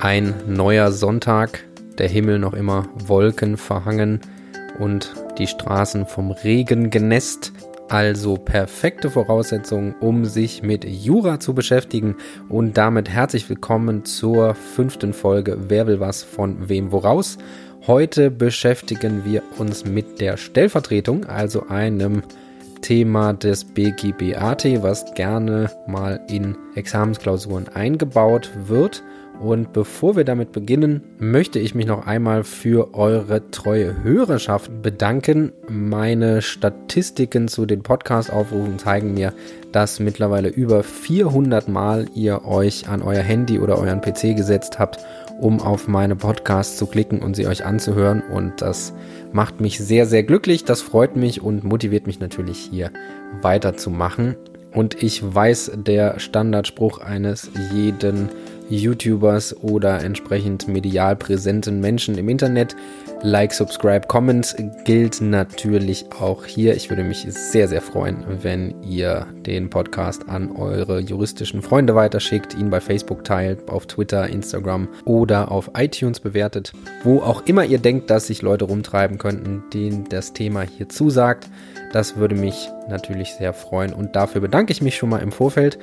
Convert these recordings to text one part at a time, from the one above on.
Ein neuer Sonntag, der Himmel noch immer Wolken verhangen und die Straßen vom Regen genässt. Also perfekte Voraussetzungen, um sich mit Jura zu beschäftigen. Und damit herzlich willkommen zur fünften Folge Wer will was von wem woraus. Heute beschäftigen wir uns mit der Stellvertretung, also einem Thema des BGBAT, was gerne mal in Examensklausuren eingebaut wird. Und bevor wir damit beginnen, möchte ich mich noch einmal für eure treue Hörerschaft bedanken. Meine Statistiken zu den Podcast-Aufrufen zeigen mir, dass mittlerweile über 400 Mal ihr euch an euer Handy oder euren PC gesetzt habt, um auf meine Podcasts zu klicken und sie euch anzuhören. Und das macht mich sehr, sehr glücklich. Das freut mich und motiviert mich natürlich hier weiterzumachen. Und ich weiß, der Standardspruch eines jeden YouTubers oder entsprechend medial präsenten Menschen im Internet. Like, subscribe, comment gilt natürlich auch hier. Ich würde mich sehr, sehr freuen, wenn ihr den Podcast an eure juristischen Freunde weiterschickt, ihn bei Facebook teilt, auf Twitter, Instagram oder auf iTunes bewertet. Wo auch immer ihr denkt, dass sich Leute rumtreiben könnten, denen das Thema hier zusagt. Das würde mich natürlich sehr freuen und dafür bedanke ich mich schon mal im Vorfeld.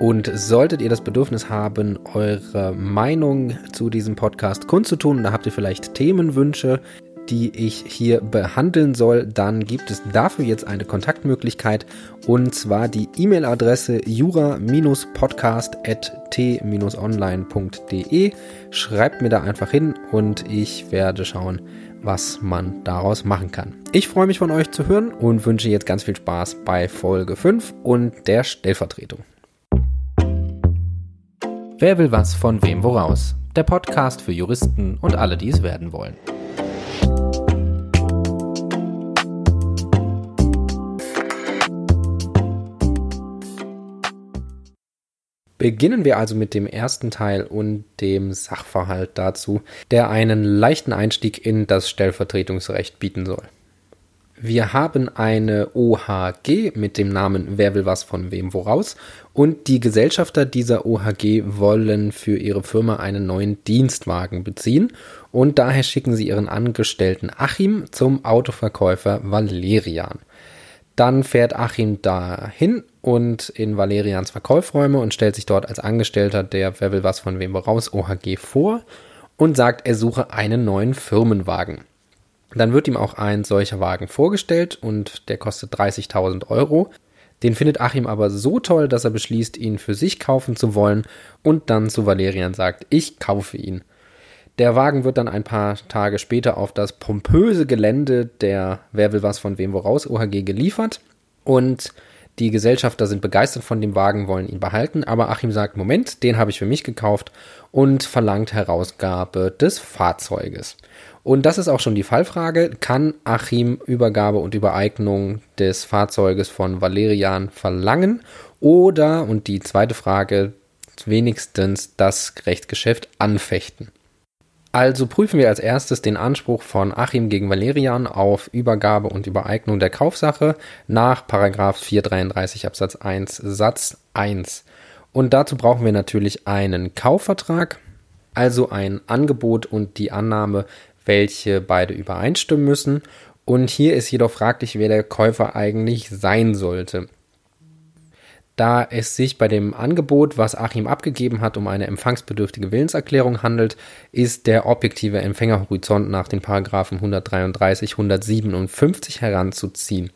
Und solltet ihr das Bedürfnis haben, eure Meinung zu diesem Podcast kundzutun, da habt ihr vielleicht Themenwünsche, die ich hier behandeln soll, dann gibt es dafür jetzt eine Kontaktmöglichkeit und zwar die E-Mail-Adresse jura-podcast.t-online.de. Schreibt mir da einfach hin und ich werde schauen, was man daraus machen kann. Ich freue mich von euch zu hören und wünsche jetzt ganz viel Spaß bei Folge 5 und der Stellvertretung. Wer will was von wem woraus? Der Podcast für Juristen und alle, die es werden wollen. Beginnen wir also mit dem ersten Teil und dem Sachverhalt dazu, der einen leichten Einstieg in das Stellvertretungsrecht bieten soll. Wir haben eine OHG mit dem Namen Wer will was von wem woraus und die Gesellschafter dieser OHG wollen für ihre Firma einen neuen Dienstwagen beziehen und daher schicken sie ihren Angestellten Achim zum Autoverkäufer Valerian. Dann fährt Achim dahin und in Valerians Verkaufsräume und stellt sich dort als Angestellter der Wer will was von wem woraus OHG vor und sagt, er suche einen neuen Firmenwagen. Dann wird ihm auch ein solcher Wagen vorgestellt und der kostet 30.000 Euro. Den findet Achim aber so toll, dass er beschließt, ihn für sich kaufen zu wollen und dann zu Valerian sagt, ich kaufe ihn. Der Wagen wird dann ein paar Tage später auf das pompöse Gelände der Wer will was von wem woraus OHG geliefert und die Gesellschafter sind begeistert von dem Wagen, wollen ihn behalten, aber Achim sagt, Moment, den habe ich für mich gekauft und verlangt Herausgabe des Fahrzeuges. Und das ist auch schon die Fallfrage. Kann Achim Übergabe und Übereignung des Fahrzeuges von Valerian verlangen? Oder, und die zweite Frage, wenigstens das Rechtsgeschäft anfechten? Also prüfen wir als erstes den Anspruch von Achim gegen Valerian auf Übergabe und Übereignung der Kaufsache nach 433 Absatz 1 Satz 1. Und dazu brauchen wir natürlich einen Kaufvertrag, also ein Angebot und die Annahme welche beide übereinstimmen müssen. Und hier ist jedoch fraglich, wer der Käufer eigentlich sein sollte. Da es sich bei dem Angebot, was Achim abgegeben hat, um eine empfangsbedürftige Willenserklärung handelt, ist der objektive Empfängerhorizont nach den Paragraphen 133, 157 heranzuziehen.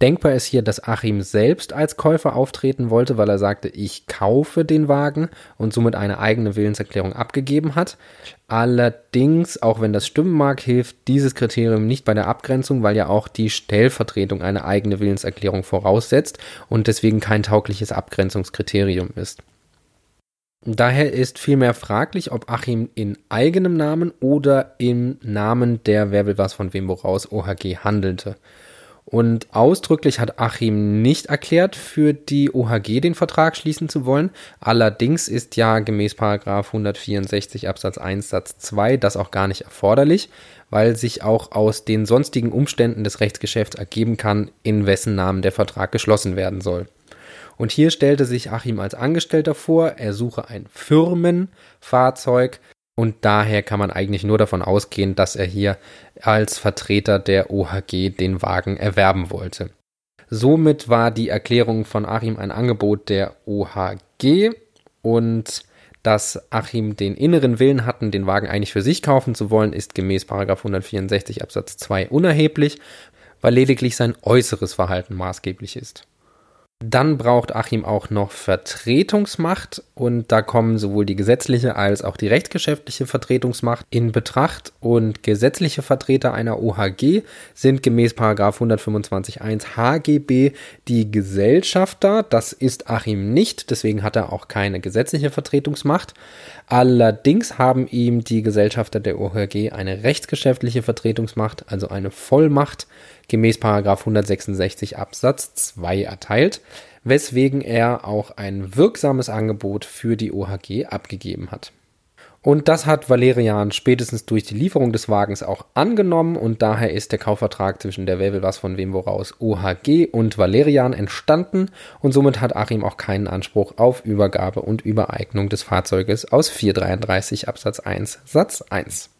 Denkbar ist hier, dass Achim selbst als Käufer auftreten wollte, weil er sagte, ich kaufe den Wagen und somit eine eigene Willenserklärung abgegeben hat. Allerdings, auch wenn das stimmen mag, hilft dieses Kriterium nicht bei der Abgrenzung, weil ja auch die Stellvertretung eine eigene Willenserklärung voraussetzt und deswegen kein taugliches Abgrenzungskriterium ist. Daher ist vielmehr fraglich, ob Achim in eigenem Namen oder im Namen der Wer will was von wem woraus OHG handelte. Und ausdrücklich hat Achim nicht erklärt, für die OHG den Vertrag schließen zu wollen. Allerdings ist ja gemäß 164 Absatz 1 Satz 2 das auch gar nicht erforderlich, weil sich auch aus den sonstigen Umständen des Rechtsgeschäfts ergeben kann, in wessen Namen der Vertrag geschlossen werden soll. Und hier stellte sich Achim als Angestellter vor, er suche ein Firmenfahrzeug und daher kann man eigentlich nur davon ausgehen, dass er hier als Vertreter der OHG den Wagen erwerben wollte. Somit war die Erklärung von Achim ein Angebot der OHG und dass Achim den inneren Willen hatten, den Wagen eigentlich für sich kaufen zu wollen, ist gemäß 164 Absatz 2 unerheblich, weil lediglich sein äußeres Verhalten maßgeblich ist. Dann braucht Achim auch noch Vertretungsmacht und da kommen sowohl die gesetzliche als auch die rechtsgeschäftliche Vertretungsmacht in Betracht und gesetzliche Vertreter einer OHG sind gemäß 125.1 HGB die Gesellschafter. Das ist Achim nicht, deswegen hat er auch keine gesetzliche Vertretungsmacht. Allerdings haben ihm die Gesellschafter der OHG eine rechtsgeschäftliche Vertretungsmacht, also eine Vollmacht gemäß 166 Absatz 2 erteilt, weswegen er auch ein wirksames Angebot für die OHG abgegeben hat. Und das hat Valerian spätestens durch die Lieferung des Wagens auch angenommen und daher ist der Kaufvertrag zwischen der Wer was von wem woraus OHG und Valerian entstanden und somit hat Achim auch keinen Anspruch auf Übergabe und Übereignung des Fahrzeuges aus 433 Absatz 1 Satz 1.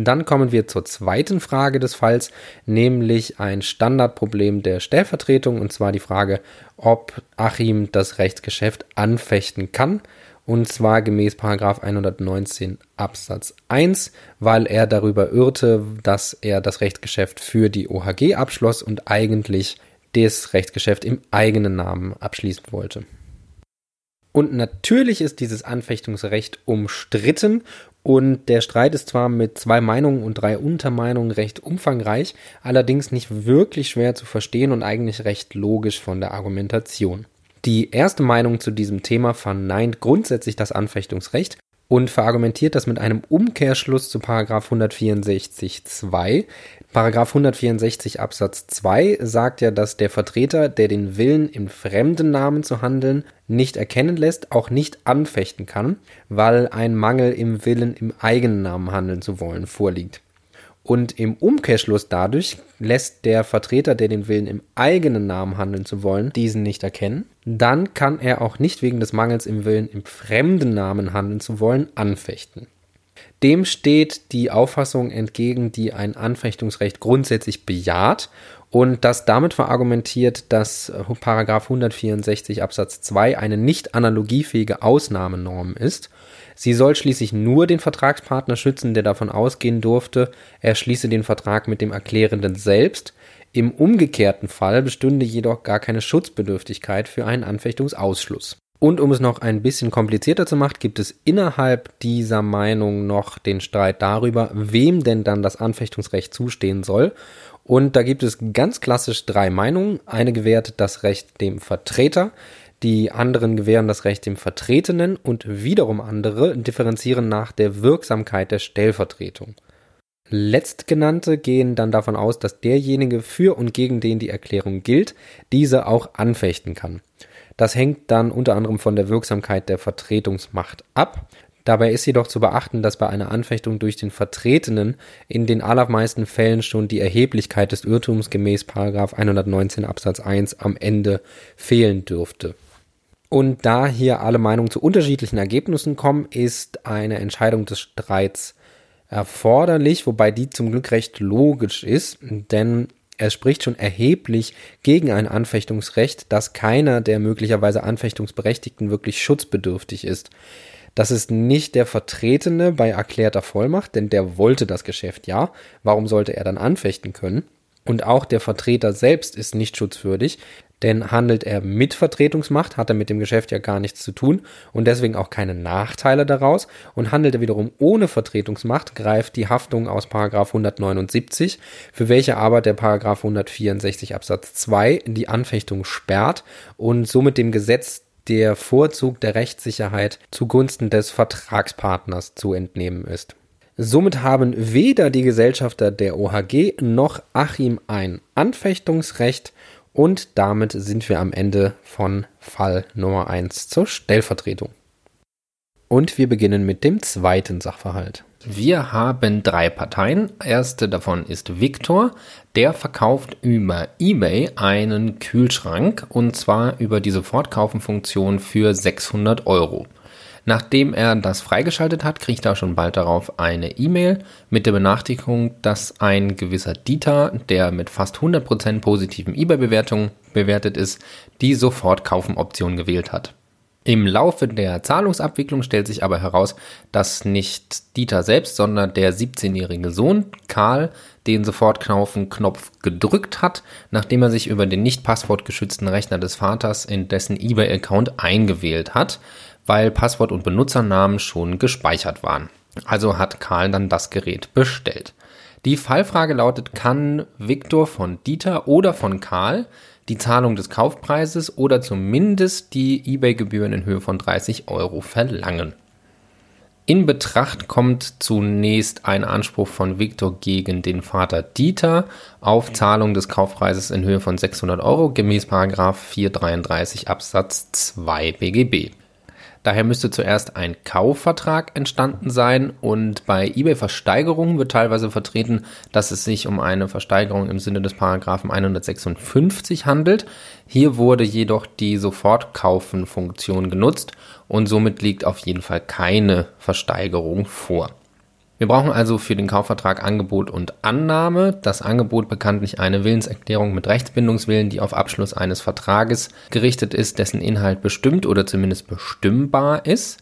Dann kommen wir zur zweiten Frage des Falls, nämlich ein Standardproblem der Stellvertretung, und zwar die Frage, ob Achim das Rechtsgeschäft anfechten kann, und zwar gemäß 119 Absatz 1, weil er darüber irrte, dass er das Rechtsgeschäft für die OHG abschloss und eigentlich das Rechtsgeschäft im eigenen Namen abschließen wollte. Und natürlich ist dieses Anfechtungsrecht umstritten und der Streit ist zwar mit zwei Meinungen und drei Untermeinungen recht umfangreich, allerdings nicht wirklich schwer zu verstehen und eigentlich recht logisch von der Argumentation. Die erste Meinung zu diesem Thema verneint grundsätzlich das Anfechtungsrecht und verargumentiert das mit einem Umkehrschluss zu 164 2. Paragraph 164 Absatz 2 sagt ja, dass der Vertreter, der den Willen im fremden Namen zu handeln nicht erkennen lässt, auch nicht anfechten kann, weil ein Mangel im Willen im eigenen Namen handeln zu wollen vorliegt. Und im Umkehrschluss dadurch lässt der Vertreter, der den Willen im eigenen Namen handeln zu wollen, diesen nicht erkennen. Dann kann er auch nicht wegen des Mangels im Willen im fremden Namen handeln zu wollen anfechten. Dem steht die Auffassung entgegen, die ein Anfechtungsrecht grundsätzlich bejaht und das damit verargumentiert, dass Paragraph 164 Absatz 2 eine nicht analogiefähige Ausnahmenorm ist. Sie soll schließlich nur den Vertragspartner schützen, der davon ausgehen durfte, er schließe den Vertrag mit dem Erklärenden selbst. Im umgekehrten Fall bestünde jedoch gar keine Schutzbedürftigkeit für einen Anfechtungsausschluss. Und um es noch ein bisschen komplizierter zu machen, gibt es innerhalb dieser Meinung noch den Streit darüber, wem denn dann das Anfechtungsrecht zustehen soll. Und da gibt es ganz klassisch drei Meinungen. Eine gewährt das Recht dem Vertreter, die anderen gewähren das Recht dem Vertretenen und wiederum andere differenzieren nach der Wirksamkeit der Stellvertretung. Letztgenannte gehen dann davon aus, dass derjenige für und gegen den die Erklärung gilt, diese auch anfechten kann. Das hängt dann unter anderem von der Wirksamkeit der Vertretungsmacht ab. Dabei ist jedoch zu beachten, dass bei einer Anfechtung durch den Vertretenen in den allermeisten Fällen schon die Erheblichkeit des Irrtums gemäß 119 Absatz 1 am Ende fehlen dürfte. Und da hier alle Meinungen zu unterschiedlichen Ergebnissen kommen, ist eine Entscheidung des Streits erforderlich, wobei die zum Glück recht logisch ist, denn er spricht schon erheblich gegen ein Anfechtungsrecht, dass keiner der möglicherweise Anfechtungsberechtigten wirklich schutzbedürftig ist. Das ist nicht der Vertretene bei erklärter Vollmacht, denn der wollte das Geschäft ja. Warum sollte er dann anfechten können? Und auch der Vertreter selbst ist nicht schutzwürdig, denn handelt er mit Vertretungsmacht, hat er mit dem Geschäft ja gar nichts zu tun und deswegen auch keine Nachteile daraus. Und handelt er wiederum ohne Vertretungsmacht, greift die Haftung aus 179, für welche aber der 164 Absatz 2 die Anfechtung sperrt und somit dem Gesetz der Vorzug der Rechtssicherheit zugunsten des Vertragspartners zu entnehmen ist. Somit haben weder die Gesellschafter der OHG noch Achim ein Anfechtungsrecht und damit sind wir am Ende von Fall Nummer 1 zur Stellvertretung. Und wir beginnen mit dem zweiten Sachverhalt. Wir haben drei Parteien. Erste davon ist Victor. Der verkauft über eBay einen Kühlschrank und zwar über die Sofortkaufen-Funktion für 600 Euro. Nachdem er das freigeschaltet hat, kriegt er schon bald darauf eine E-Mail mit der Benachrichtigung, dass ein gewisser Dieter, der mit fast 100% positiven eBay-Bewertungen bewertet ist, die Sofortkaufen-Option gewählt hat. Im Laufe der Zahlungsabwicklung stellt sich aber heraus, dass nicht Dieter selbst, sondern der 17-jährige Sohn Karl den Sofortkaufen-Knopf gedrückt hat, nachdem er sich über den nicht passwortgeschützten Rechner des Vaters in dessen eBay-Account eingewählt hat, weil Passwort und Benutzernamen schon gespeichert waren. Also hat Karl dann das Gerät bestellt. Die Fallfrage lautet, kann Viktor von Dieter oder von Karl die Zahlung des Kaufpreises oder zumindest die eBay-Gebühren in Höhe von 30 Euro verlangen. In Betracht kommt zunächst ein Anspruch von Viktor gegen den Vater Dieter auf Zahlung des Kaufpreises in Höhe von 600 Euro gemäß 433 Absatz 2 BGB. Daher müsste zuerst ein Kaufvertrag entstanden sein und bei eBay-Versteigerungen wird teilweise vertreten, dass es sich um eine Versteigerung im Sinne des Paragraphen 156 handelt. Hier wurde jedoch die Sofortkaufen-Funktion genutzt und somit liegt auf jeden Fall keine Versteigerung vor. Wir brauchen also für den Kaufvertrag Angebot und Annahme. Das Angebot bekanntlich eine Willenserklärung mit Rechtsbindungswillen, die auf Abschluss eines Vertrages gerichtet ist, dessen Inhalt bestimmt oder zumindest bestimmbar ist.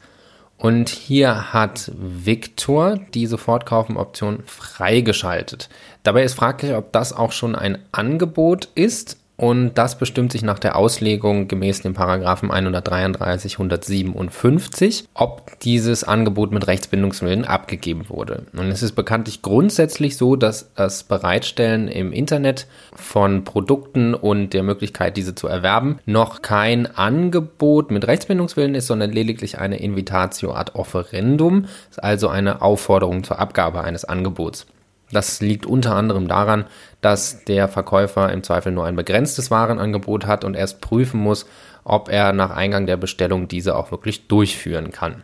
Und hier hat Victor die Sofortkaufen-Option freigeschaltet. Dabei ist fraglich, ob das auch schon ein Angebot ist und das bestimmt sich nach der Auslegung gemäß den Paragraphen 133, 157, ob dieses Angebot mit Rechtsbindungswillen abgegeben wurde. Und es ist bekanntlich grundsätzlich so, dass das Bereitstellen im Internet von Produkten und der Möglichkeit, diese zu erwerben, noch kein Angebot mit Rechtsbindungswillen ist, sondern lediglich eine Invitatio ad offerendum, also eine Aufforderung zur Abgabe eines Angebots. Das liegt unter anderem daran, dass der Verkäufer im Zweifel nur ein begrenztes Warenangebot hat und erst prüfen muss, ob er nach Eingang der Bestellung diese auch wirklich durchführen kann.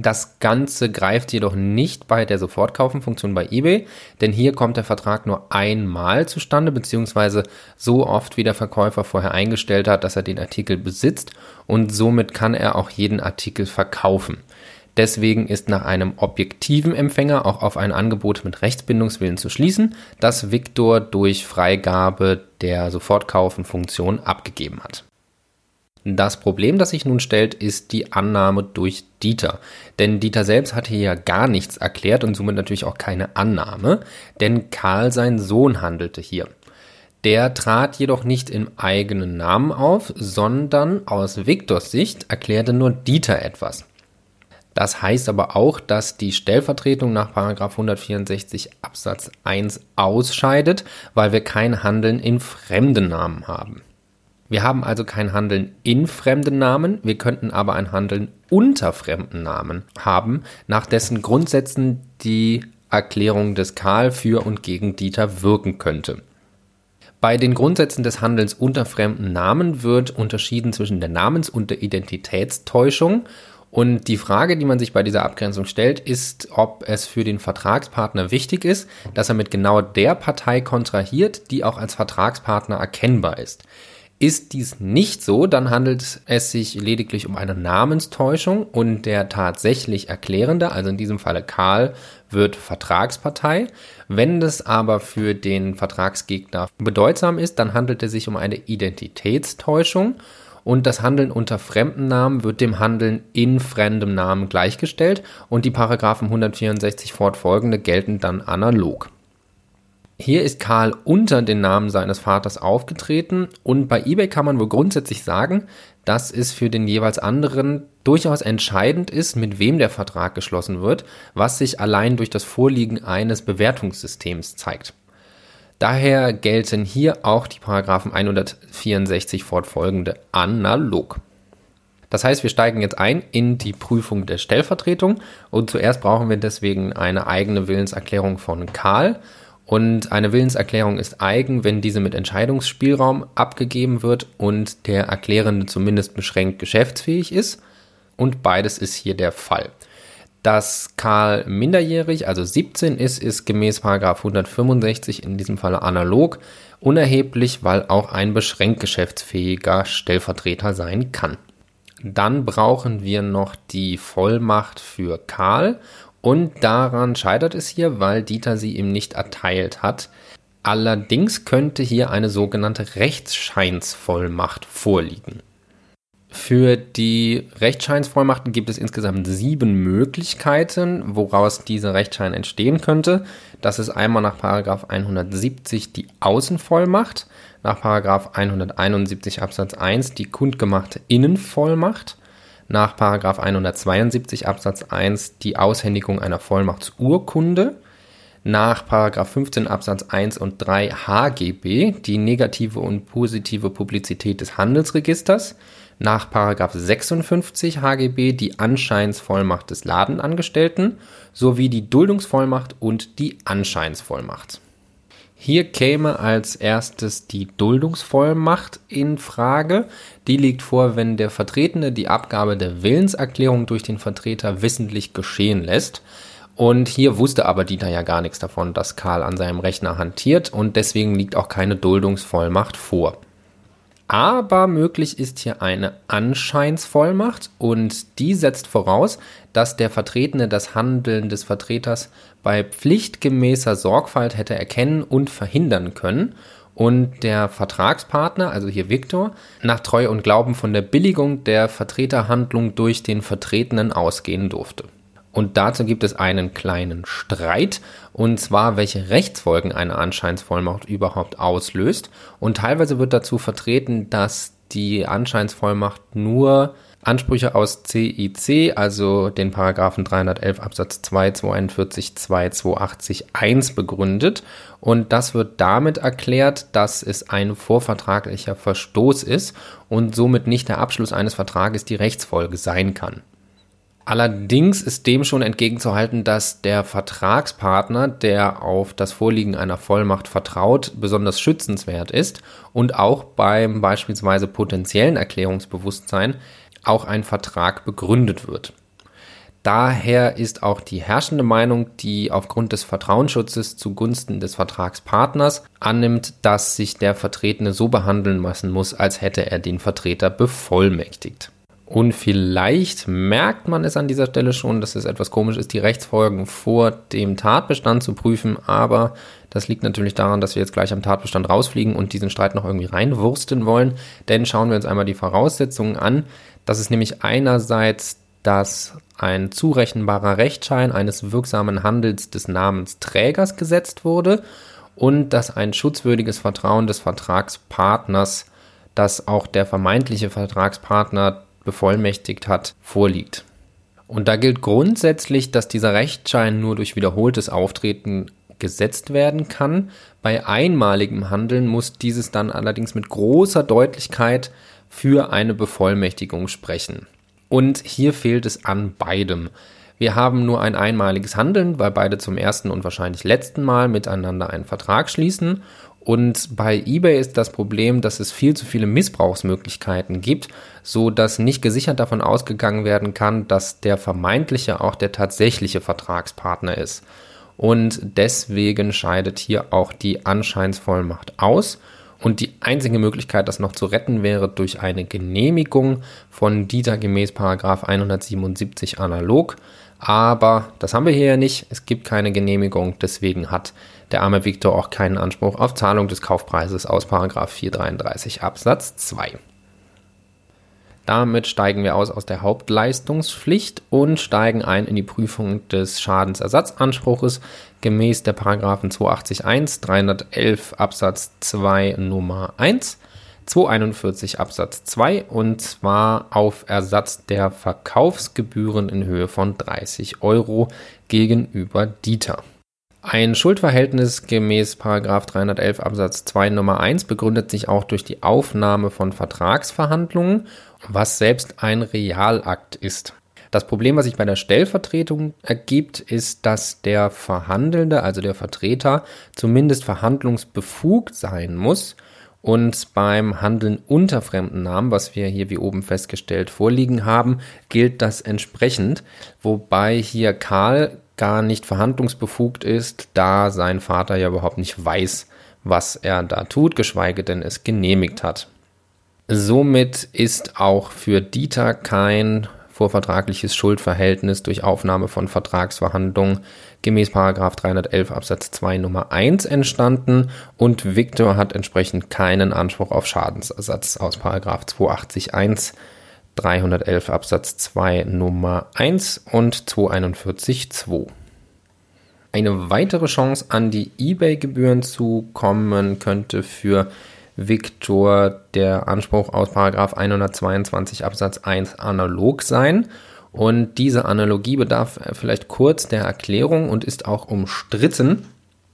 Das Ganze greift jedoch nicht bei der Sofortkaufen-Funktion bei eBay, denn hier kommt der Vertrag nur einmal zustande, beziehungsweise so oft, wie der Verkäufer vorher eingestellt hat, dass er den Artikel besitzt und somit kann er auch jeden Artikel verkaufen. Deswegen ist nach einem objektiven Empfänger auch auf ein Angebot mit Rechtsbindungswillen zu schließen, das Victor durch Freigabe der Sofortkaufen-Funktion abgegeben hat. Das Problem, das sich nun stellt, ist die Annahme durch Dieter. Denn Dieter selbst hat hier ja gar nichts erklärt und somit natürlich auch keine Annahme, denn Karl sein Sohn handelte hier. Der trat jedoch nicht im eigenen Namen auf, sondern aus Viktors Sicht erklärte nur Dieter etwas. Das heißt aber auch, dass die Stellvertretung nach 164 Absatz 1 ausscheidet, weil wir kein Handeln in fremden Namen haben. Wir haben also kein Handeln in fremden Namen, wir könnten aber ein Handeln unter fremden Namen haben, nach dessen Grundsätzen die Erklärung des Karl für und gegen Dieter wirken könnte. Bei den Grundsätzen des Handelns unter fremden Namen wird unterschieden zwischen der Namens- und der Identitätstäuschung und die Frage, die man sich bei dieser Abgrenzung stellt, ist, ob es für den Vertragspartner wichtig ist, dass er mit genau der Partei kontrahiert, die auch als Vertragspartner erkennbar ist. Ist dies nicht so, dann handelt es sich lediglich um eine Namenstäuschung und der tatsächlich Erklärende, also in diesem Falle Karl, wird Vertragspartei. Wenn das aber für den Vertragsgegner bedeutsam ist, dann handelt es sich um eine Identitätstäuschung und das Handeln unter fremden Namen wird dem Handeln in fremdem Namen gleichgestellt und die Paragraphen 164 fortfolgende gelten dann analog. Hier ist Karl unter den Namen seines Vaters aufgetreten und bei eBay kann man wohl grundsätzlich sagen, dass es für den jeweils anderen durchaus entscheidend ist, mit wem der Vertrag geschlossen wird, was sich allein durch das Vorliegen eines Bewertungssystems zeigt. Daher gelten hier auch die Paragraphen 164 fortfolgende analog. Das heißt, wir steigen jetzt ein in die Prüfung der Stellvertretung und zuerst brauchen wir deswegen eine eigene Willenserklärung von Karl. Und eine Willenserklärung ist eigen, wenn diese mit Entscheidungsspielraum abgegeben wird und der Erklärende zumindest beschränkt geschäftsfähig ist. und beides ist hier der Fall. Dass Karl minderjährig, also 17 ist, ist gemäß 165 in diesem Falle analog unerheblich, weil auch ein beschränkt geschäftsfähiger Stellvertreter sein kann. Dann brauchen wir noch die Vollmacht für Karl und daran scheitert es hier, weil Dieter sie ihm nicht erteilt hat. Allerdings könnte hier eine sogenannte Rechtsscheinsvollmacht vorliegen. Für die Rechtsscheinsvollmachten gibt es insgesamt sieben Möglichkeiten, woraus dieser Rechtsschein entstehen könnte. Das ist einmal nach 170 die Außenvollmacht, nach 171 Absatz 1 die kundgemachte Innenvollmacht, nach 172 Absatz 1 die Aushändigung einer Vollmachtsurkunde, nach 15 Absatz 1 und 3 HGB die negative und positive Publizität des Handelsregisters, nach 56 HGB die Anscheinsvollmacht des Ladenangestellten sowie die Duldungsvollmacht und die Anscheinsvollmacht. Hier käme als erstes die Duldungsvollmacht in Frage. Die liegt vor, wenn der Vertretene die Abgabe der Willenserklärung durch den Vertreter wissentlich geschehen lässt. Und hier wusste aber Dieter ja gar nichts davon, dass Karl an seinem Rechner hantiert und deswegen liegt auch keine Duldungsvollmacht vor. Aber möglich ist hier eine Anscheinsvollmacht und die setzt voraus, dass der Vertretene das Handeln des Vertreters bei pflichtgemäßer Sorgfalt hätte erkennen und verhindern können und der Vertragspartner, also hier Viktor, nach Treu und Glauben von der Billigung der Vertreterhandlung durch den Vertretenen ausgehen durfte. Und dazu gibt es einen kleinen Streit, und zwar, welche Rechtsfolgen eine Anscheinsvollmacht überhaupt auslöst. Und teilweise wird dazu vertreten, dass die Anscheinsvollmacht nur Ansprüche aus CIC, also den Paragraphen 311 Absatz 2, 241, 2, 280, 1 begründet. Und das wird damit erklärt, dass es ein vorvertraglicher Verstoß ist und somit nicht der Abschluss eines Vertrages die Rechtsfolge sein kann. Allerdings ist dem schon entgegenzuhalten, dass der Vertragspartner, der auf das Vorliegen einer Vollmacht vertraut, besonders schützenswert ist und auch beim beispielsweise potenziellen Erklärungsbewusstsein auch ein Vertrag begründet wird. Daher ist auch die herrschende Meinung, die aufgrund des Vertrauensschutzes zugunsten des Vertragspartners annimmt, dass sich der Vertretene so behandeln lassen muss, als hätte er den Vertreter bevollmächtigt. Und vielleicht merkt man es an dieser Stelle schon, dass es etwas komisch ist, die Rechtsfolgen vor dem Tatbestand zu prüfen. Aber das liegt natürlich daran, dass wir jetzt gleich am Tatbestand rausfliegen und diesen Streit noch irgendwie reinwursten wollen. Denn schauen wir uns einmal die Voraussetzungen an. Das ist nämlich einerseits, dass ein zurechenbarer Rechtsschein eines wirksamen Handels des Namensträgers gesetzt wurde und dass ein schutzwürdiges Vertrauen des Vertragspartners, dass auch der vermeintliche Vertragspartner bevollmächtigt hat, vorliegt. Und da gilt grundsätzlich, dass dieser Rechtsschein nur durch wiederholtes Auftreten gesetzt werden kann. Bei einmaligem Handeln muss dieses dann allerdings mit großer Deutlichkeit für eine Bevollmächtigung sprechen. Und hier fehlt es an beidem. Wir haben nur ein einmaliges Handeln, weil beide zum ersten und wahrscheinlich letzten Mal miteinander einen Vertrag schließen und bei eBay ist das Problem, dass es viel zu viele Missbrauchsmöglichkeiten gibt, so dass nicht gesichert davon ausgegangen werden kann, dass der vermeintliche auch der tatsächliche Vertragspartner ist. Und deswegen scheidet hier auch die Anscheinsvollmacht aus. Und die einzige Möglichkeit, das noch zu retten, wäre durch eine Genehmigung von Dieter gemäß 177 analog. Aber das haben wir hier ja nicht. Es gibt keine Genehmigung. Deswegen hat der arme Viktor auch keinen Anspruch auf Zahlung des Kaufpreises aus 433 Absatz 2. Damit steigen wir aus aus der Hauptleistungspflicht und steigen ein in die Prüfung des Schadensersatzanspruches gemäß der Paragraphen 281, 311 Absatz 2 Nummer 1, 241 Absatz 2 und zwar auf Ersatz der Verkaufsgebühren in Höhe von 30 Euro gegenüber Dieter. Ein Schuldverhältnis gemäß 311 Absatz 2 Nummer 1 begründet sich auch durch die Aufnahme von Vertragsverhandlungen, was selbst ein Realakt ist. Das Problem, was sich bei der Stellvertretung ergibt, ist, dass der Verhandelnde, also der Vertreter, zumindest verhandlungsbefugt sein muss Und beim Handeln unter fremden Namen, was wir hier wie oben festgestellt vorliegen haben, gilt das entsprechend, wobei hier Karl gar nicht verhandlungsbefugt ist, da sein Vater ja überhaupt nicht weiß, was er da tut, geschweige denn es genehmigt hat. Somit ist auch für Dieter kein vorvertragliches Schuldverhältnis durch Aufnahme von Vertragsverhandlungen gemäß 311 Absatz 2 Nummer 1 entstanden und Viktor hat entsprechend keinen Anspruch auf Schadensersatz aus 280 1 311 Absatz 2 Nummer 1 und 241 2. Eine weitere Chance an die eBay-Gebühren zu kommen könnte für Viktor der Anspruch aus 122 Absatz 1 analog sein. Und diese Analogie bedarf vielleicht kurz der Erklärung und ist auch umstritten.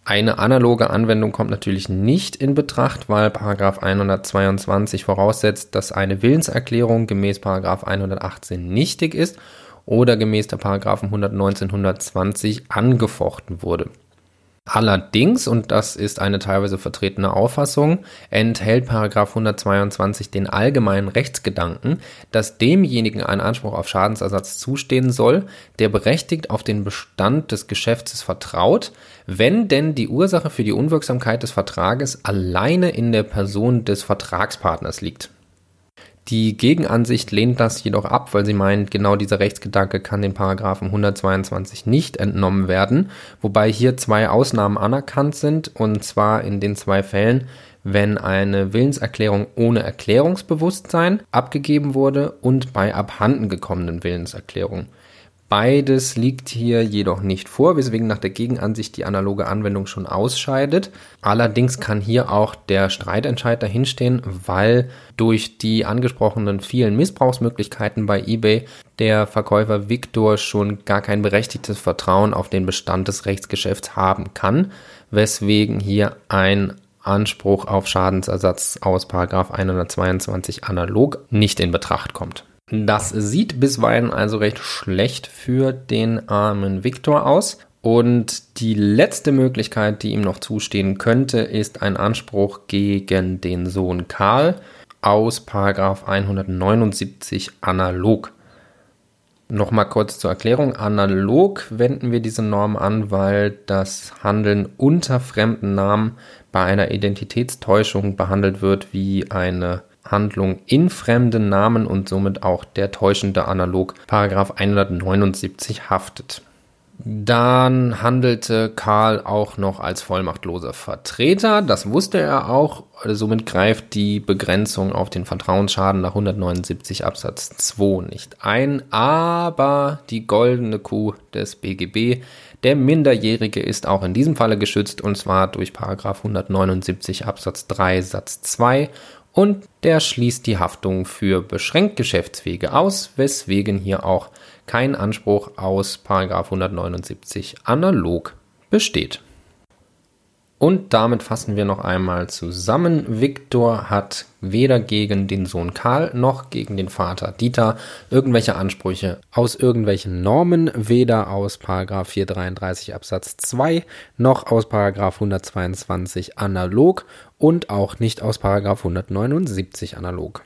Eine analoge Anwendung kommt natürlich nicht in Betracht, weil Paragraph 122 voraussetzt, dass eine Willenserklärung gemäß Paragraph 118 nichtig ist oder gemäß der Paragraphen 119, 120 angefochten wurde. Allerdings, und das ist eine teilweise vertretene Auffassung, enthält Paragraph 122 den allgemeinen Rechtsgedanken, dass demjenigen ein Anspruch auf Schadensersatz zustehen soll, der berechtigt auf den Bestand des Geschäftes vertraut, wenn denn die Ursache für die Unwirksamkeit des Vertrages alleine in der Person des Vertragspartners liegt. Die Gegenansicht lehnt das jedoch ab, weil sie meint, genau dieser Rechtsgedanke kann den Paragraphen 122 nicht entnommen werden, wobei hier zwei Ausnahmen anerkannt sind, und zwar in den zwei Fällen, wenn eine Willenserklärung ohne Erklärungsbewusstsein abgegeben wurde und bei abhanden gekommenen Willenserklärungen. Beides liegt hier jedoch nicht vor, weswegen nach der Gegenansicht die analoge Anwendung schon ausscheidet. Allerdings kann hier auch der Streitentscheid dahinstehen, weil durch die angesprochenen vielen Missbrauchsmöglichkeiten bei eBay der Verkäufer Victor schon gar kein berechtigtes Vertrauen auf den Bestand des Rechtsgeschäfts haben kann, weswegen hier ein Anspruch auf Schadensersatz aus 122 analog nicht in Betracht kommt. Das sieht bisweilen also recht schlecht für den armen Viktor aus. Und die letzte Möglichkeit, die ihm noch zustehen könnte, ist ein Anspruch gegen den Sohn Karl aus 179 analog. Nochmal kurz zur Erklärung. Analog wenden wir diese Norm an, weil das Handeln unter fremden Namen bei einer Identitätstäuschung behandelt wird wie eine Handlung in fremden Namen und somit auch der täuschende Analog Paragraph 179 haftet. Dann handelte Karl auch noch als vollmachtloser Vertreter. Das wusste er auch. Somit greift die Begrenzung auf den Vertrauensschaden nach 179 Absatz 2 nicht ein. Aber die goldene Kuh des BGB, der Minderjährige, ist auch in diesem Falle geschützt und zwar durch Paragraph 179 Absatz 3 Satz 2 und der schließt die Haftung für beschränkt Geschäftswege aus, weswegen hier auch kein Anspruch aus 179 analog besteht. Und damit fassen wir noch einmal zusammen. Viktor hat weder gegen den Sohn Karl noch gegen den Vater Dieter irgendwelche Ansprüche aus irgendwelchen Normen, weder aus 433 Absatz 2 noch aus 122 analog und auch nicht aus 179 analog.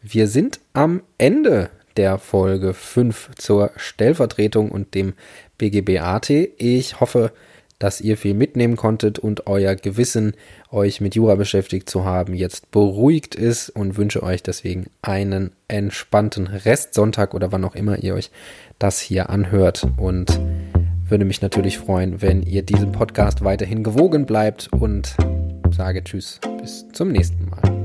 Wir sind am Ende der Folge 5 zur Stellvertretung und dem BGBAT. Ich hoffe, dass ihr viel mitnehmen konntet und euer Gewissen, euch mit Jura beschäftigt zu haben, jetzt beruhigt ist und wünsche euch deswegen einen entspannten Restsonntag oder wann auch immer ihr euch das hier anhört und würde mich natürlich freuen, wenn ihr diesem Podcast weiterhin gewogen bleibt und sage Tschüss, bis zum nächsten Mal.